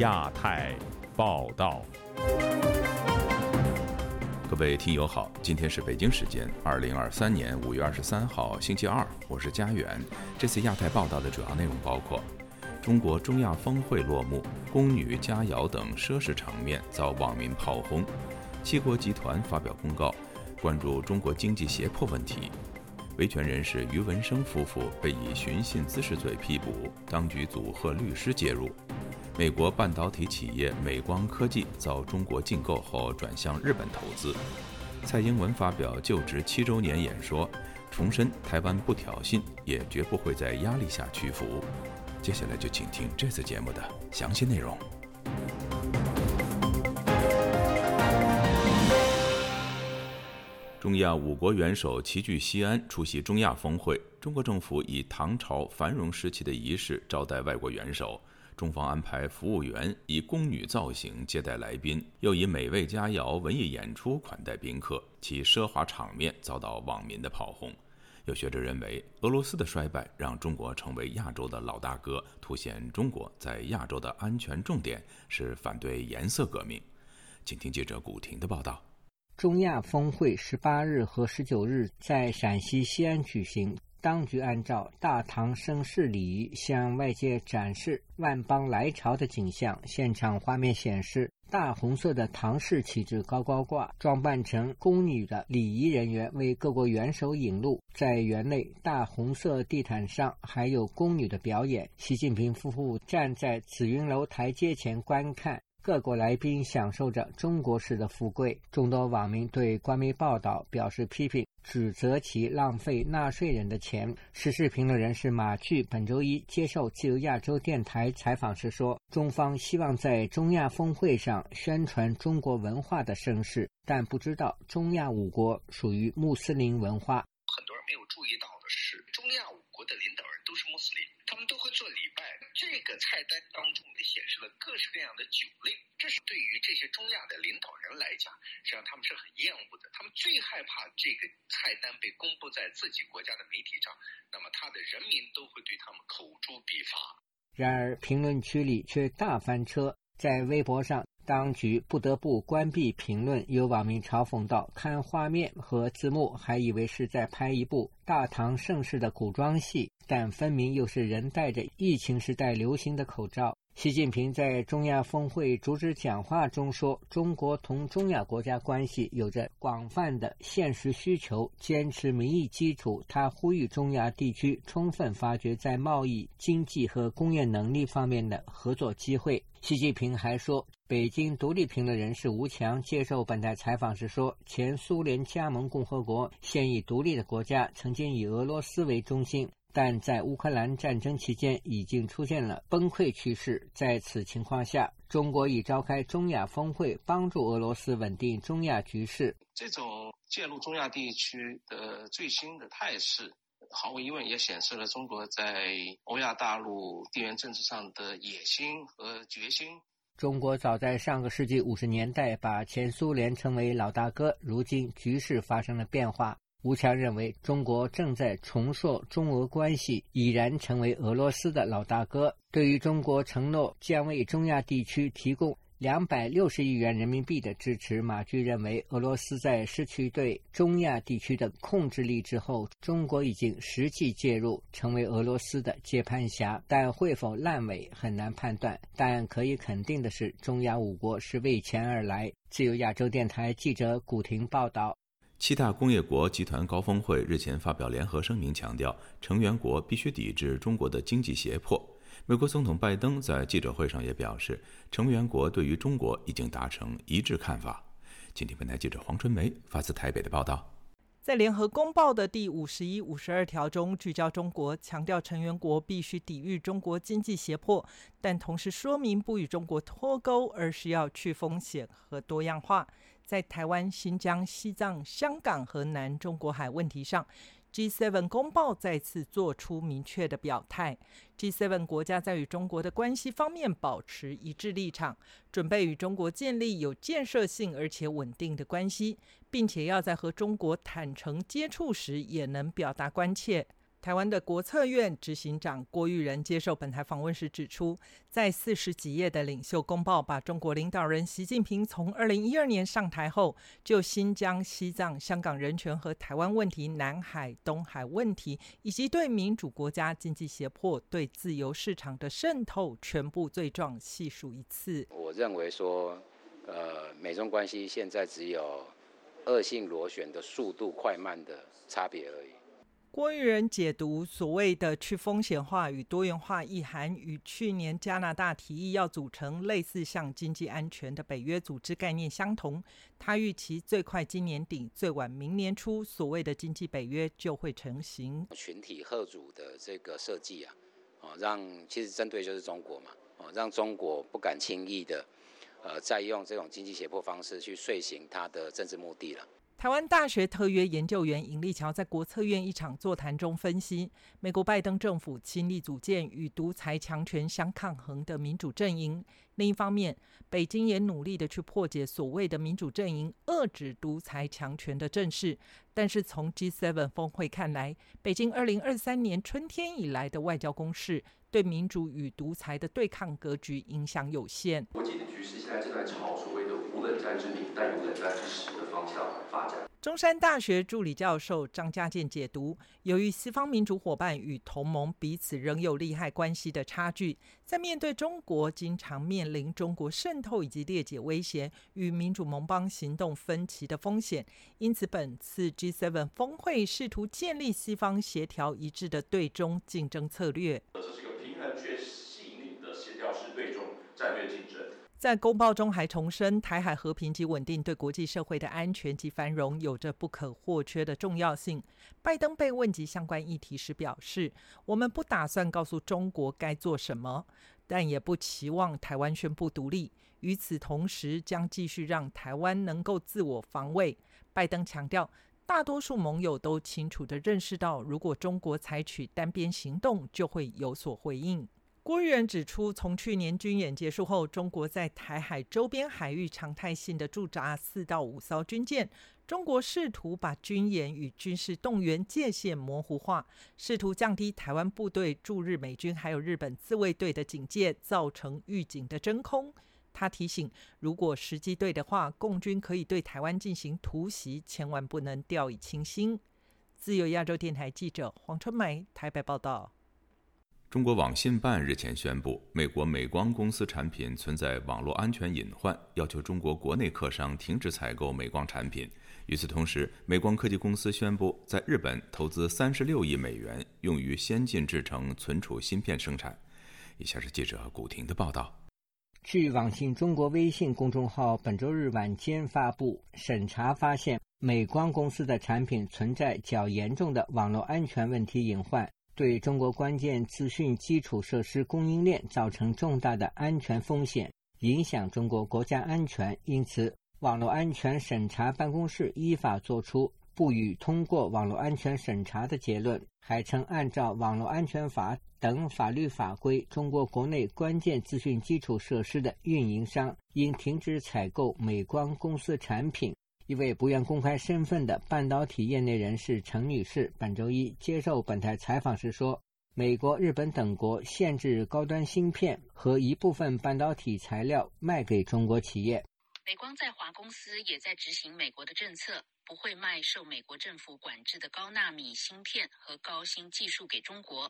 亚太报道。各位听友好，今天是北京时间二零二三年五月二十三号星期二，我是佳远。这次亚太报道的主要内容包括：中国中亚峰会落幕，宫女佳肴等奢侈场面遭网民炮轰；七国集团发表公告，关注中国经济胁迫问题。维权人士于文生夫妇被以寻衅滋事罪批捕，当局组贺律师介入。美国半导体企业美光科技遭中国禁购后转向日本投资。蔡英文发表就职七周年演说，重申台湾不挑衅，也绝不会在压力下屈服。接下来就请听这次节目的详细内容。中亚五国元首齐聚西安出席中亚峰会。中国政府以唐朝繁荣时期的仪式招待外国元首，中方安排服务员以宫女造型接待来宾，又以美味佳肴、文艺演出款待宾客，其奢华场面遭到网民的炮轰。有学者认为，俄罗斯的衰败让中国成为亚洲的老大哥，凸显中国在亚洲的安全重点是反对颜色革命。请听记者古婷的报道。中亚峰会十八日和十九日在陕西西安举行，当局按照大唐盛世礼仪向外界展示万邦来朝的景象。现场画面显示，大红色的唐式旗帜高高挂，装扮成宫女的礼仪人员为各国元首引路。在园内大红色地毯上还有宫女的表演。习近平夫妇站在紫云楼台阶前观看。各国来宾享受着中国式的富贵，众多网民对官媒报道表示批评，指责其浪费纳税人的钱。时事评论人士马巨本周一接受自由亚洲电台采访时说：“中方希望在中亚峰会上宣传中国文化的盛世，但不知道中亚五国属于穆斯林文化。很多人没有注意到的是，中亚五国的领导人都是穆斯林，他们都会做礼拜。”这个菜单当中也显示了各式各样的酒类，这是对于这些中亚的领导人来讲，实际上他们是很厌恶的。他们最害怕这个菜单被公布在自己国家的媒体上，那么他的人民都会对他们口诛笔伐。然而，评论区里却大翻车，在微博上。当局不得不关闭评论，有网民嘲讽道：“看画面和字幕，还以为是在拍一部大唐盛世的古装戏，但分明又是人戴着疫情时代流行的口罩。”习近平在中亚峰会主旨讲话中说：“中国同中亚国家关系有着广泛的现实需求，坚持民意基础。”他呼吁中亚地区充分发掘在贸易、经济和工业能力方面的合作机会。习近平还说。北京独立评论人士吴强接受本台采访时说：“前苏联加盟共和国现已独立的国家，曾经以俄罗斯为中心，但在乌克兰战争期间已经出现了崩溃趋势。在此情况下，中国已召开中亚峰会，帮助俄罗斯稳定中亚局势。这种介入中亚地区的最新的态势，毫无疑问也显示了中国在欧亚大陆地缘政治上的野心和决心。”中国早在上个世纪五十年代把前苏联称为老大哥，如今局势发生了变化。吴强认为，中国正在重塑中俄关系，已然成为俄罗斯的老大哥。对于中国承诺将为中亚地区提供。两百六十亿元人民币的支持，马驹认为，俄罗斯在失去对中亚地区的控制力之后，中国已经实际介入，成为俄罗斯的接盘侠。但会否烂尾很难判断。但可以肯定的是，中亚五国是为钱而来。自由亚洲电台记者古婷报道。七大工业国集团高峰会日前发表联合声明，强调成员国必须抵制中国的经济胁迫。美国总统拜登在记者会上也表示，成员国对于中国已经达成一致看法。今天本台记者黄春梅发自台北的报道，在联合公报的第五十一、五十二条中，聚焦中国，强调成员国必须抵御中国经济胁迫，但同时说明不与中国脱钩，而是要去风险和多样化。在台湾、新疆、西藏、香港和南中国海问题上。G7 公报再次做出明确的表态，G7 国家在与中国的关系方面保持一致立场，准备与中国建立有建设性而且稳定的关系，并且要在和中国坦诚接触时也能表达关切。台湾的国策院执行长郭玉仁接受本台访问时指出，在四十几页的领袖公报，把中国领导人习近平从二零一二年上台后，就新疆、西藏、香港人权和台湾问题、南海、东海问题，以及对民主国家经济胁迫、对自由市场的渗透，全部罪状细数一次。我认为说，呃，美中关系现在只有恶性螺旋的速度快慢的差别而已。郭玉仁解读所谓的去风险化与多元化意涵，与去年加拿大提议要组成类似像经济安全的北约组织概念相同。他预期最快今年底，最晚明年初，所谓的经济北约就会成型。群体贺组的这个设计啊，哦，让其实。针对就是中国嘛，哦，让中国不敢轻易的，呃，再用这种经济胁迫方式去遂行他的政治目的了。台湾大学特约研究员尹立桥在国策院一场座谈中分析，美国拜登政府倾力组建与独裁强权相抗衡的民主阵营。另一方面，北京也努力的去破解所谓的民主阵营遏制独裁强权的阵势。但是从 G7 峰会看来，北京二零二三年春天以来的外交攻势，对民主与独裁的对抗格局影响有限。国际的局势现在正在朝所谓的无冷战之名但有冷战之实的方向中山大学助理教授张家健解读：由于西方民主伙伴与同盟彼此仍有利害关系的差距，在面对中国经常面临中国渗透以及裂解威胁与民主盟邦行动分歧的风险，因此本次 G7 峰会试图建立西方协调一致的对中竞争策略一个平衡却细腻的协调式对中战略竞争。在公报中还重申，台海和平及稳定对国际社会的安全及繁荣有着不可或缺的重要性。拜登被问及相关议题时表示：“我们不打算告诉中国该做什么，但也不期望台湾宣布独立。与此同时，将继续让台湾能够自我防卫。”拜登强调，大多数盟友都清楚地认识到，如果中国采取单边行动，就会有所回应。郭玉仁指出，从去年军演结束后，中国在台海周边海域常态性的驻扎四到五艘军舰。中国试图把军演与军事动员界限模糊化，试图降低台湾部队驻日美军还有日本自卫队的警戒，造成预警的真空。他提醒，如果时机对的话，共军可以对台湾进行突袭，千万不能掉以轻心。自由亚洲电台记者黄春梅台北报道。中国网信办日前宣布，美国美光公司产品存在网络安全隐患，要求中国国内客商停止采购美光产品。与此同时，美光科技公司宣布在日本投资三十六亿美元，用于先进制程存储芯片生产。以下是记者古婷的报道。据网信中国微信公众号本周日晚间发布，审查发现美光公司的产品存在较严重的网络安全问题隐患。对中国关键资讯基础设施供应链造成重大的安全风险，影响中国国家安全。因此，网络安全审查办公室依法作出不予通过网络安全审查的结论，还称按照《网络安全法》等法律法规，中国国内关键资讯基础设施的运营商应停止采购美光公司产品。一位不愿公开身份的半导体业内人士陈女士本周一接受本台采访时说：“美国、日本等国限制高端芯片和一部分半导体材料卖给中国企业。美光在华公司也在执行美国的政策，不会卖受美国政府管制的高纳米芯片和高新技术给中国。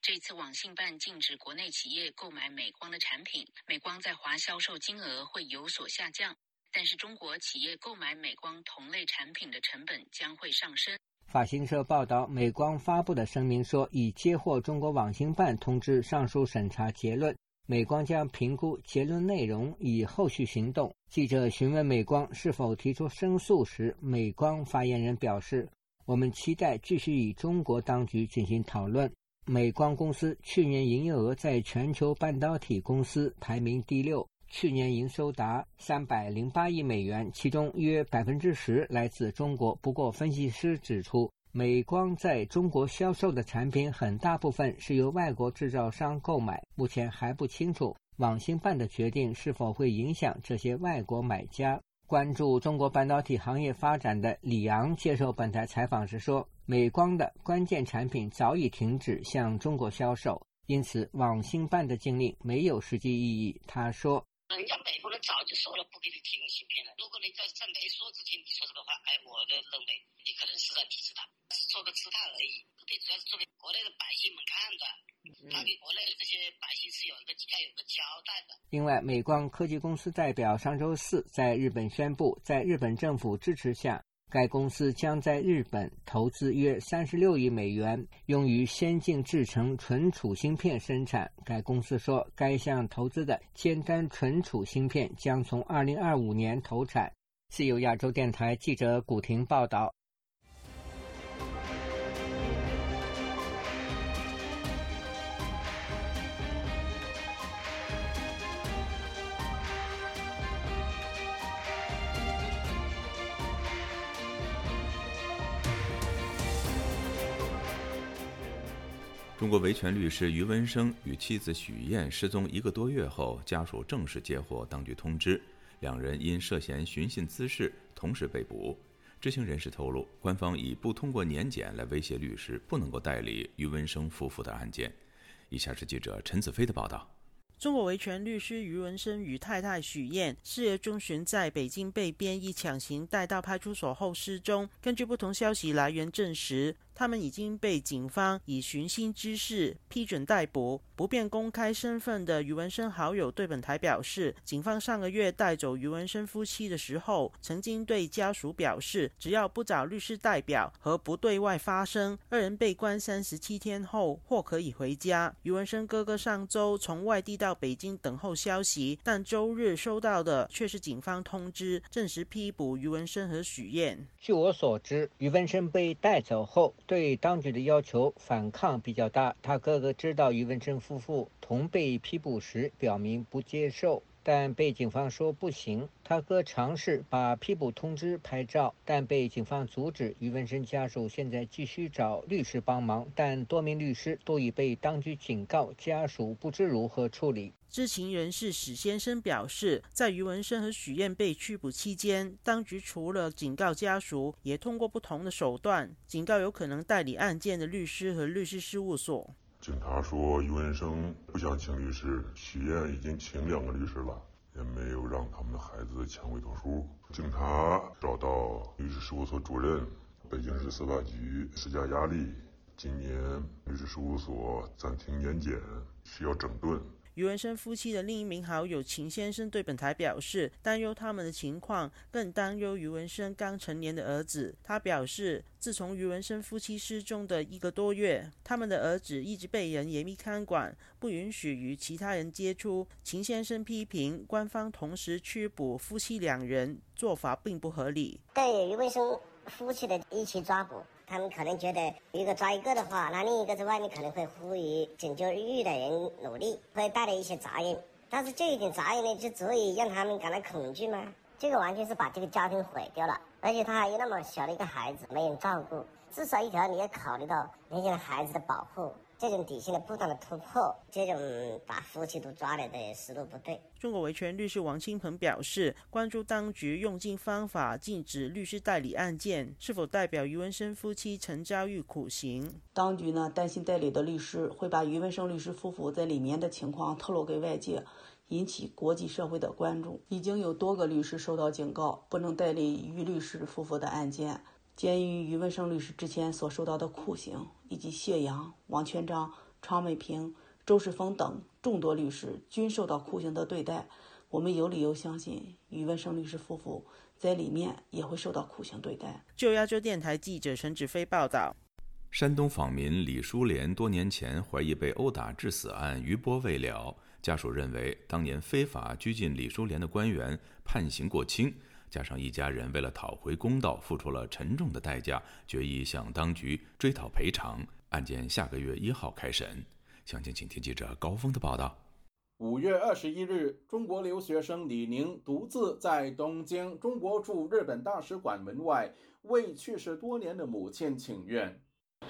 这次网信办禁止国内企业购买美光的产品，美光在华销售金额会有所下降。”但是中国企业购买美光同类产品的成本将会上升。法新社报道，美光发布的声明说，已接获中国网信办通知上述审查结论，美光将评估结论内容，以后续行动。记者询问美光是否提出申诉时，美光发言人表示：“我们期待继续与中国当局进行讨论。”美光公司去年营业额在全球半导体公司排名第六。去年营收达三百零八亿美元，其中约百分之十来自中国。不过，分析师指出，美光在中国销售的产品很大部分是由外国制造商购买，目前还不清楚网信办的决定是否会影响这些外国买家。关注中国半导体行业发展的李昂接受本台采访时说：“美光的关键产品早已停止向中国销售，因此网信办的禁令没有实际意义。他说：“人家美国人早就说了，不给你提供芯片了。如果你在在没说之前你说这个话，哎，我的认为你可能是在抵制他，是做个姿态而已。最主要是做给国内的百姓们看的。”他给国内的这些百姓是有一个要有个交代的。另外，美光科技公司代表上周四在日本宣布，在日本政府支持下，该公司将在日本投资约三十六亿美元，用于先进制程存储芯片生产。该公司说，该项投资的尖端存储芯片将从二零二五年投产。自由亚洲电台记者古婷报道。中国维权律师于文生与妻子许燕失踪一个多月后，家属正式接获当局通知，两人因涉嫌寻衅滋事同时被捕。知情人士透露，官方以不通过年检来威胁律师，不能够代理于文生夫妇的案件。以下是记者陈子飞的报道。中国维权律师于文生与太太许燕四月中旬在北京被便衣强行带到派出所后失踪。根据不同消息来源证实。他们已经被警方以寻衅滋事批准逮捕。不便公开身份的余文生好友对本台表示，警方上个月带走余文生夫妻的时候，曾经对家属表示，只要不找律师代表和不对外发声，二人被关三十七天后或可以回家。余文生哥哥上周从外地到北京等候消息，但周日收到的却是警方通知，证实批捕余文生和许燕。据我所知，余文生被带走后。对当局的要求反抗比较大。他哥哥知道于文生夫妇同被批捕时，表明不接受，但被警方说不行。他哥尝试把批捕通知拍照，但被警方阻止。于文生家属现在继续找律师帮忙，但多名律师都已被当局警告，家属不知如何处理。知情人士史先生表示，在于文生和许燕被拘捕期间，当局除了警告家属，也通过不同的手段警告有可能代理案件的律师和律师事务所。警察说，于文生不想请律师，许燕已经请两个律师了。也没有让他们的孩子签委托书。警察找到律师事务所主任，北京市司法局施加压力，今年律师事务所暂停年检，需要整顿。余文生夫妻的另一名好友秦先生对本台表示，担忧他们的情况，更担忧余文生刚成年的儿子。他表示，自从余文生夫妻失踪的一个多月，他们的儿子一直被人严密看管，不允许与其他人接触。秦先生批评官方同时拘捕夫妻两人，做法并不合理。对余文生夫妻的一起抓捕。他们可能觉得如果抓一个的话，那另一个在外面可能会呼吁拯救狱的人努力，会带来一些杂音。但是这一点杂音呢，就足以让他们感到恐惧吗？这个完全是把这个家庭毁掉了，而且他还有那么小的一个孩子，没人照顾。至少一条，你要考虑到那些孩子的保护。这种底线的不断的突破，这种把夫妻都抓来的思路不对。中国维权律师王清鹏表示，关注当局用尽方法禁止律师代理案件，是否代表余文生夫妻曾遭遇苦刑？当局呢担心代理的律师会把余文生律师夫妇在里面的情况透露给外界，引起国际社会的关注。已经有多个律师收到警告，不能代理余律师夫妇的案件。鉴于余文生律师之前所受到的酷刑，以及谢阳、王全章、常美平、周世峰等众多律师均受到酷刑的对待，我们有理由相信余文生律师夫妇在里面也会受到酷刑对待。就亚洲电台记者陈志飞报道：山东访民李淑莲多年前怀疑被殴打致死案余波未了，家属认为当年非法拘禁李淑莲的官员判刑过轻。加上一家人为了讨回公道，付出了沉重的代价，决意向当局追讨赔偿。案件下个月一号开审。详情，请听记者高峰的报道。五月二十一日，中国留学生李宁独自在东京中国驻日本大使馆门外为去世多年的母亲请愿。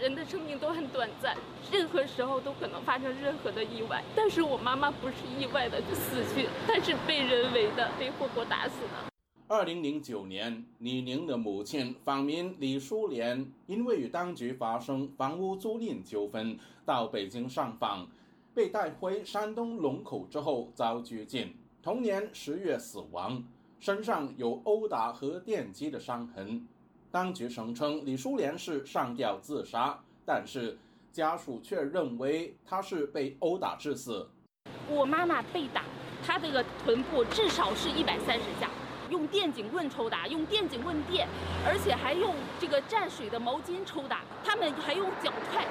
人的生命都很短暂，任何时候都可能发生任何的意外。但是我妈妈不是意外的死去，她是被人为的被活活打死的。二零零九年，李宁的母亲访民李淑莲因为与当局发生房屋租赁纠纷，到北京上访，被带回山东龙口之后遭拘禁，同年十月死亡，身上有殴打和电击的伤痕。当局声称李淑莲是上吊自杀，但是家属却认为她是被殴打致死。我妈妈被打，她这个臀部至少是一百三十下。用电警棍抽打，用电警棍电，而且还用这个蘸水的毛巾抽打。他们还用脚踹，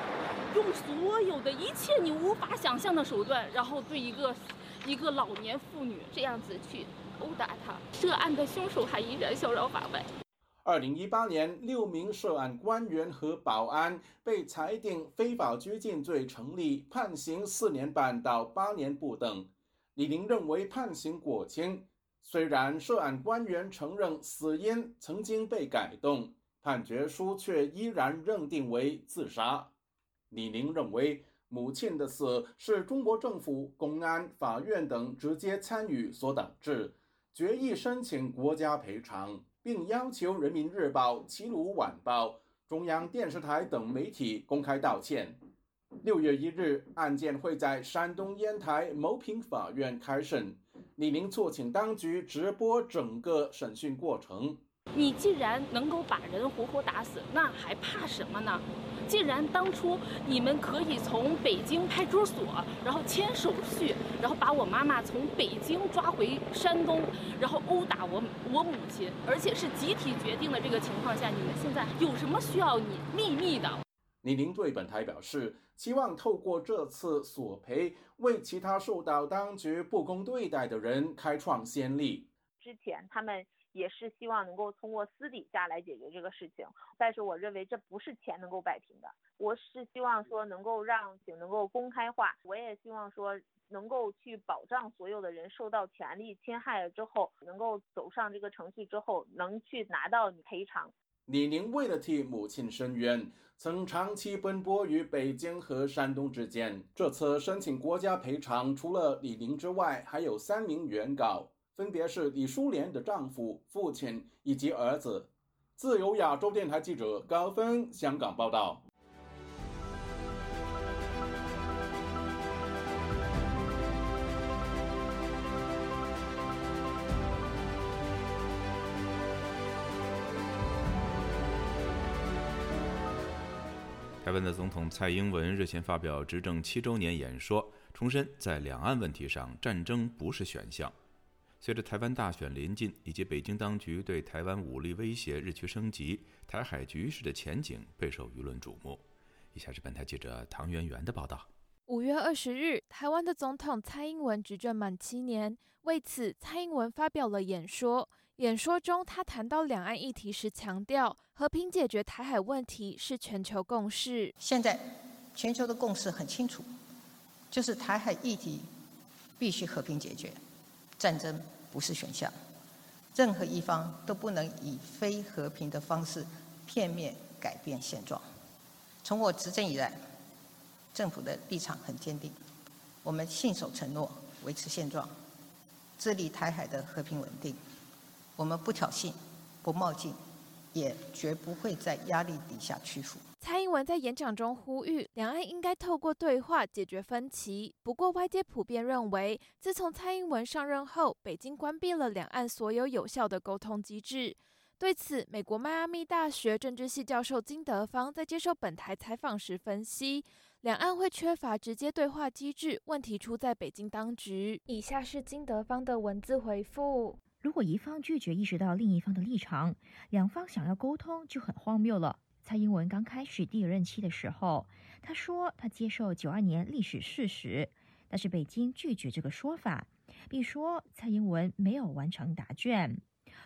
用所有的一切你无法想象的手段，然后对一个一个老年妇女这样子去殴打她。涉案的凶手还依然逍遥法外。二零一八年，六名涉案官员和保安被裁定非法拘禁罪成立，判刑四年半到八年不等。李宁认为判刑过轻。虽然涉案官员承认死因曾经被改动，判决书却依然认定为自杀。李宁认为，母亲的死是中国政府、公安、法院等直接参与所导致，决议申请国家赔偿，并要求《人民日报》《齐鲁晚报》、中央电视台等媒体公开道歉。六月一日，案件会在山东烟台牟平法院开审。李明促请当局直播整个审讯过程。你既然能够把人活活打死，那还怕什么呢？既然当初你们可以从北京派出所，然后签手续，然后把我妈妈从北京抓回山东，然后殴打我我母亲，而且是集体决定的这个情况下，你们现在有什么需要你秘密的？李宁对本台表示，希望透过这次索赔，为其他受到当局不公对待的人开创先例。之前他们也是希望能够通过私底下来解决这个事情，但是我认为这不是钱能够摆平的。我是希望说能够让警能够公开化，我也希望说能够去保障所有的人受到权利侵害了之后，能够走上这个程序之后，能去拿到赔偿。李宁为了替母亲申冤，曾长期奔波于北京和山东之间。这次申请国家赔偿，除了李宁之外，还有三名原告，分别是李淑莲的丈夫、父亲以及儿子。自由亚洲电台记者高峰香港报道。湾的总统蔡英文日前发表执政七周年演说，重申在两岸问题上战争不是选项。随着台湾大选临近，以及北京当局对台湾武力威胁日趋升级，台海局势的前景备受舆论瞩目。以下是本台记者唐媛媛的报道。五月二十日，台湾的总统蔡英文执政满七年，为此，蔡英文发表了演说。演说中，他谈到两岸议题时强调，和平解决台海问题是全球共识。现在，全球的共识很清楚，就是台海议题必须和平解决，战争不是选项，任何一方都不能以非和平的方式片面改变现状。从我执政以来，政府的立场很坚定，我们信守承诺，维持现状，致力台海的和平稳定。我们不挑衅，不冒进，也绝不会在压力底下屈服。蔡英文在演讲中呼吁，两岸应该透过对话解决分歧。不过，外界普遍认为，自从蔡英文上任后，北京关闭了两岸所有有效的沟通机制。对此，美国迈阿密大学政治系教授金德芳在接受本台采访时分析，两岸会缺乏直接对话机制，问题出在北京当局。以下是金德芳的文字回复。如果一方拒绝意识到另一方的立场，两方想要沟通就很荒谬了。蔡英文刚开始第二任期的时候，他说他接受九二年历史事实，但是北京拒绝这个说法，并说蔡英文没有完成答卷。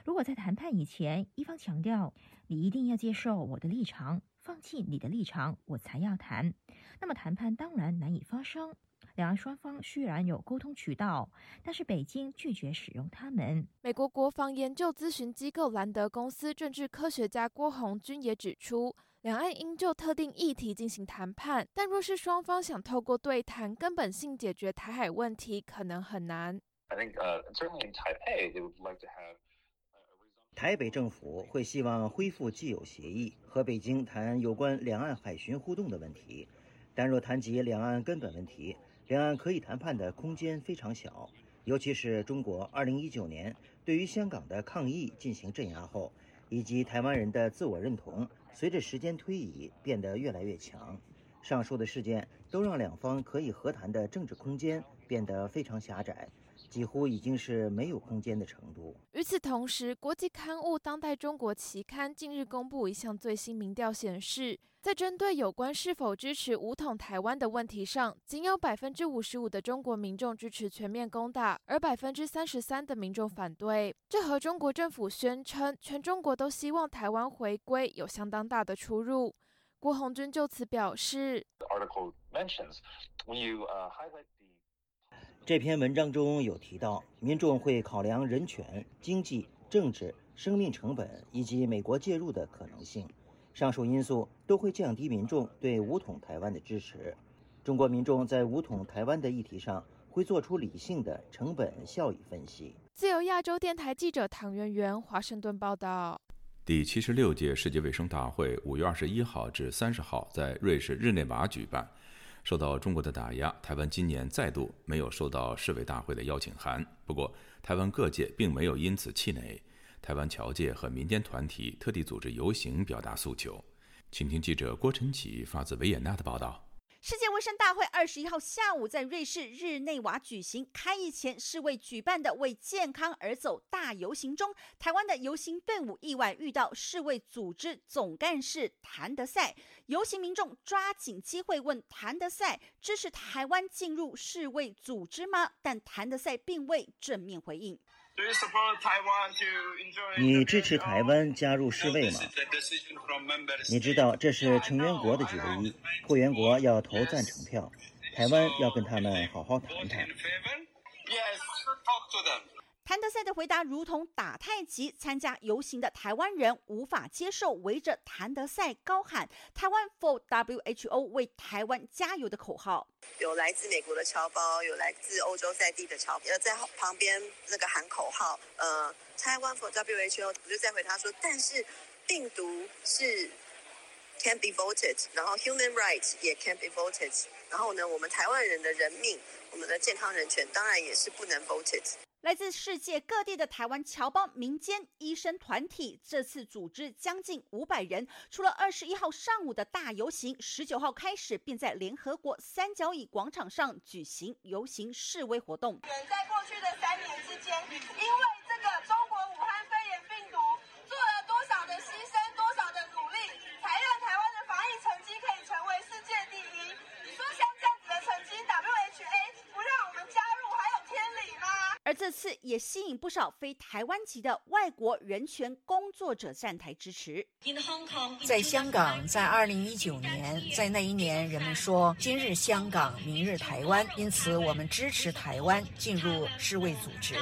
如果在谈判以前，一方强调你一定要接受我的立场，放弃你的立场，我才要谈，那么谈判当然难以发生。两岸双方虽然有沟通渠道，但是北京拒绝使用它们。美国国防研究咨询机构兰德公司政治科学家郭红军也指出，两岸应就特定议题进行谈判，但若是双方想透过对谈根本性解决台海问题，可能很难。台北政府会希望恢复既有协议，和北京谈有关两岸海巡互动的问题。但若谈及两岸根本问题，两岸可以谈判的空间非常小。尤其是中国2019年对于香港的抗议进行镇压后，以及台湾人的自我认同随着时间推移变得越来越强。上述的事件都让两方可以和谈的政治空间变得非常狭窄。几乎已经是没有空间的程度。与此同时，国际刊物《当代中国》期刊近日公布一项最新民调显示，在针对有关是否支持武统台湾的问题上，仅有百分之五十五的中国民众支持全面攻打，而百分之三十三的民众反对。这和中国政府宣称全中国都希望台湾回归有相当大的出入。郭红军就此表示。这篇文章中有提到，民众会考量人权、经济、政治、生命成本以及美国介入的可能性，上述因素都会降低民众对武统台湾的支持。中国民众在武统台湾的议题上会做出理性的成本效益分析。自由亚洲电台记者唐媛媛华盛顿报道。第七十六届世界卫生大会五月二十一号至三十号在瑞士日内瓦举办。受到中国的打压，台湾今年再度没有收到世卫大会的邀请函。不过，台湾各界并没有因此气馁，台湾侨界和民间团体特地组织游行表达诉求。请听记者郭晨启发自维也纳的报道。世界卫生大会二十一号下午在瑞士日内瓦举行，开议前世卫举办的“为健康而走”大游行中，台湾的游行队伍意外遇到世卫组织总干事谭德赛。游行民众抓紧机会问谭德赛支持台湾进入世卫组织吗？但谭德赛并未正面回应。你支持台湾加入世卫吗？你知道这是成员国的决议，会员国要投赞成票，台湾要跟他们好好谈谈。谭德赛的回答如同打太极，参加游行的台湾人无法接受，围着谭德赛高喊“台湾 for WHO”，为台湾加油的口号。有来自美国的侨胞，有来自欧洲在地的侨，呃，在旁边那个喊口号，呃，“台湾 for WHO”，我就再回他说，但是病毒是 can be voted，然后 human rights 也 can be voted，然后呢，我们台湾人的人命，我们的健康人权，当然也是不能 voted。来自世界各地的台湾侨胞民间医生团体，这次组织将近五百人。除了二十一号上午的大游行，十九号开始便在联合国三角椅广场上举行游行示威活动。在过去的三年之间，因为这个中国武汉肺炎病毒做了多少的牺牲，多少的努力，才让台湾的防疫成绩可以成为世界第一？你说像这样子的成绩，WHA 不让我们加入，还有天理吗？而这次也吸引不少非台湾籍的外国人权工作者站台支持。在香港，在二零一九年，在那一年，人们说今日香港，明日台湾，因此我们支持台湾进入世卫组织。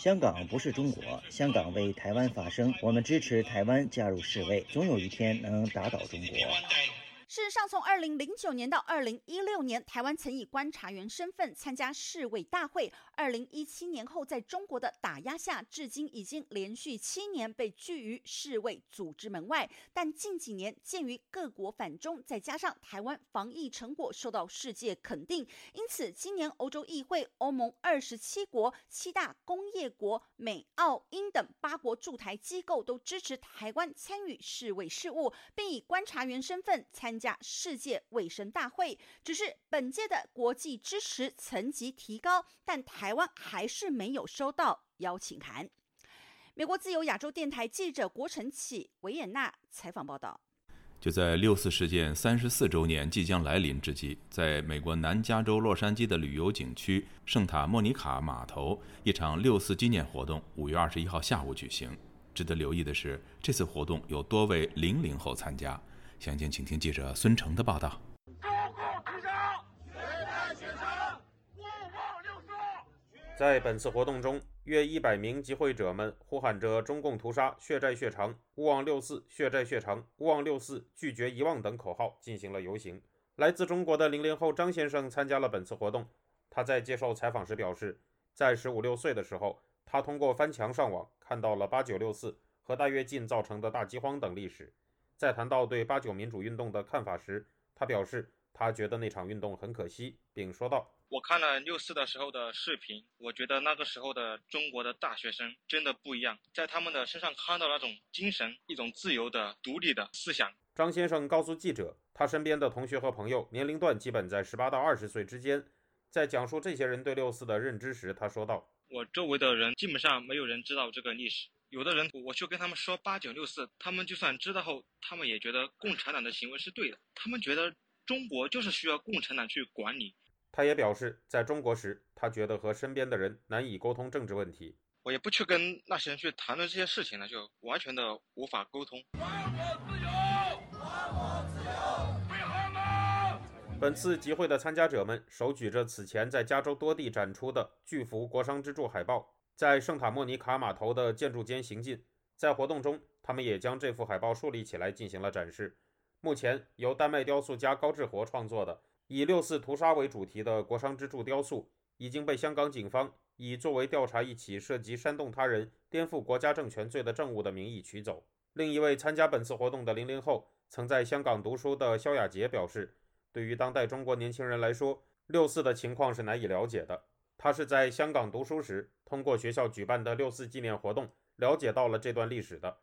香港不是中国，香港为台湾发声，我们支持台湾加入世卫，总有一天能打倒中国。事实上，从二零零九年到二零一六年，台湾曾以观察员身份参加世卫大会。二零一七年后，在中国的打压下，至今已经连续七年被拒于世卫组织门外。但近几年，鉴于各国反中，再加上台湾防疫成果受到世界肯定，因此今年欧洲议会、欧盟二十七国、七大工业国、美、澳、英等八国驻台机构都支持台湾参与世卫事务，并以观察员身份参。世界卫生大会，只是本届的国际支持层级提高，但台湾还是没有收到邀请函。美国自由亚洲电台记者郭晨启维也纳采访报道。就在六四事件三十四周年即将来临之际，在美国南加州洛杉矶的旅游景区圣塔莫尼卡码头，一场六四纪念活动五月二十一号下午举行。值得留意的是，这次活动有多位零零后参加。详情，请听记者孙成的报道。在本次活动中，约一百名集会者们呼喊着“中共屠杀，血债血偿，勿忘六四，血债血偿，勿忘六四，拒绝遗忘”等口号进行了游行。来自中国的零零后张先生参加了本次活动。他在接受采访时表示，在十五六岁的时候，他通过翻墙上网看到了八九六四和大跃进造成的大饥荒等历史。在谈到对八九民主运动的看法时，他表示他觉得那场运动很可惜，并说道：“我看了六四的时候的视频，我觉得那个时候的中国的大学生真的不一样，在他们的身上看到那种精神，一种自由的、独立的思想。”张先生告诉记者，他身边的同学和朋友年龄段基本在十八到二十岁之间。在讲述这些人对六四的认知时，他说道：“我周围的人基本上没有人知道这个历史。有的人，我去跟他们说八九六四，他们就算知道后，他们也觉得共产党的行为是对的。他们觉得中国就是需要共产党去管理。”他也表示，在中国时，他觉得和身边的人难以沟通政治问题。我也不去跟那些人去谈论这些事情了，就完全的无法沟通。本次集会的参加者们手举着此前在加州多地展出的巨幅国殇之柱海报，在圣塔莫尼卡码头的建筑间行进。在活动中，他们也将这幅海报树立起来进行了展示。目前，由丹麦雕塑家高志活创作的以六四屠杀为主题的国殇之柱雕塑，已经被香港警方以作为调查一起涉及煽动他人、颠覆国家政权罪的证物的名义取走。另一位参加本次活动的零零后，曾在香港读书的肖亚杰表示。对于当代中国年轻人来说，六四的情况是难以了解的。他是在香港读书时，通过学校举办的六四纪念活动，了解到了这段历史的。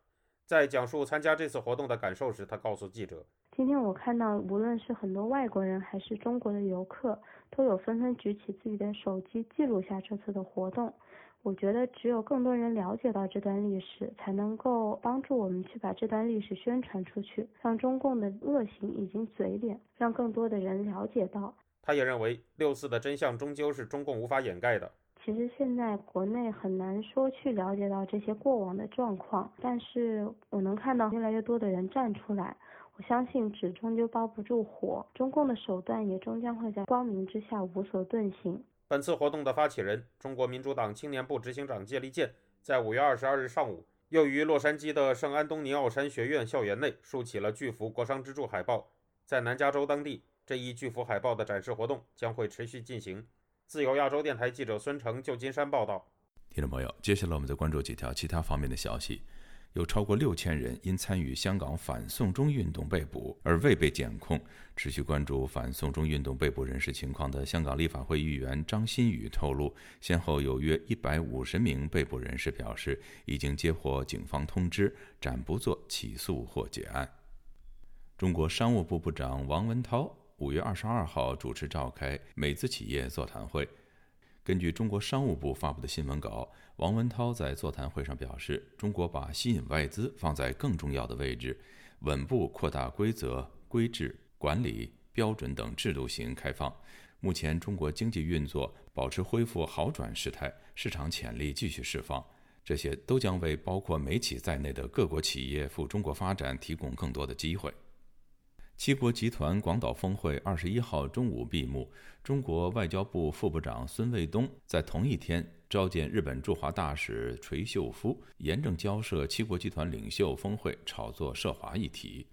在讲述参加这次活动的感受时，他告诉记者：“今天我看到，无论是很多外国人还是中国的游客，都有纷纷举起自己的手机记录下这次的活动。”我觉得只有更多人了解到这段历史，才能够帮助我们去把这段历史宣传出去，让中共的恶行以及嘴脸，让更多的人了解到。他也认为，六四的真相终究是中共无法掩盖的。其实现在国内很难说去了解到这些过往的状况，但是我能看到越来越多的人站出来。我相信纸终究包不住火，中共的手段也终将会在光明之下无所遁形。本次活动的发起人，中国民主党青年部执行长谢立健，在五月二十二日上午，又于洛杉矶的圣安东尼奥山学院校园内竖起了巨幅国殇之柱海报。在南加州当地，这一巨幅海报的展示活动将会持续进行。自由亚洲电台记者孙成，旧金山报道。听众朋友，接下来我们再关注几条其他方面的消息。有超过六千人因参与香港反送中运动被捕而未被检控。持续关注反送中运动被捕人士情况的香港立法会议员张新宇透露，先后有约一百五十名被捕人士表示已经接获警方通知，暂不做起诉或结案。中国商务部部长王文涛五月二十二号主持召开美资企业座谈会。根据中国商务部发布的新闻稿。王文涛在座谈会上表示，中国把吸引外资放在更重要的位置，稳步扩大规则、规制、管理标准等制度型开放。目前，中国经济运作保持恢复好转势态，市场潜力继续释放，这些都将为包括美企在内的各国企业赴中国发展提供更多的机会。七国集团广岛峰会二十一号中午闭幕，中国外交部副部长孙卫东在同一天。召见日本驻华大使垂秀夫，严正交涉七国集团领袖峰会炒作涉华议题。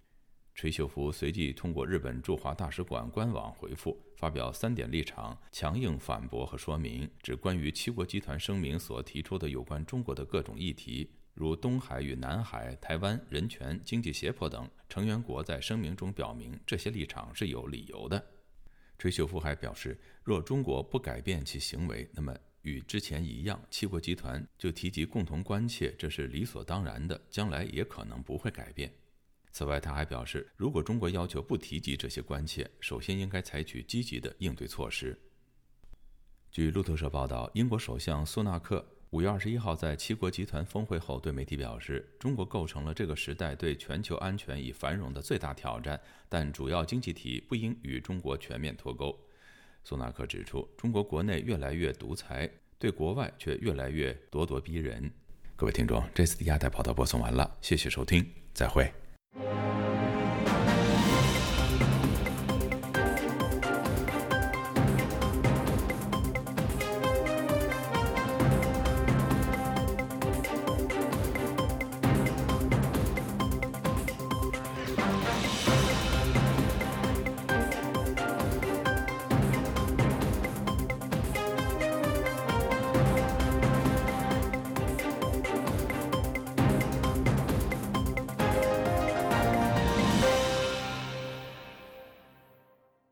垂秀夫随即通过日本驻华大使馆官网回复，发表三点立场，强硬反驳和说明，指关于七国集团声明所提出的有关中国的各种议题，如东海与南海、台湾、人权、经济胁迫等，成员国在声明中表明这些立场是有理由的。崔秀夫还表示，若中国不改变其行为，那么。与之前一样，七国集团就提及共同关切，这是理所当然的，将来也可能不会改变。此外，他还表示，如果中国要求不提及这些关切，首先应该采取积极的应对措施。据路透社报道，英国首相苏纳克五月二十一号在七国集团峰会后对媒体表示，中国构成了这个时代对全球安全与繁荣的最大挑战，但主要经济体不应与中国全面脱钩。苏纳克指出，中国国内越来越独裁，对国外却越来越咄咄逼人。各位听众，这次的亚太报道播送完了，谢谢收听，再会。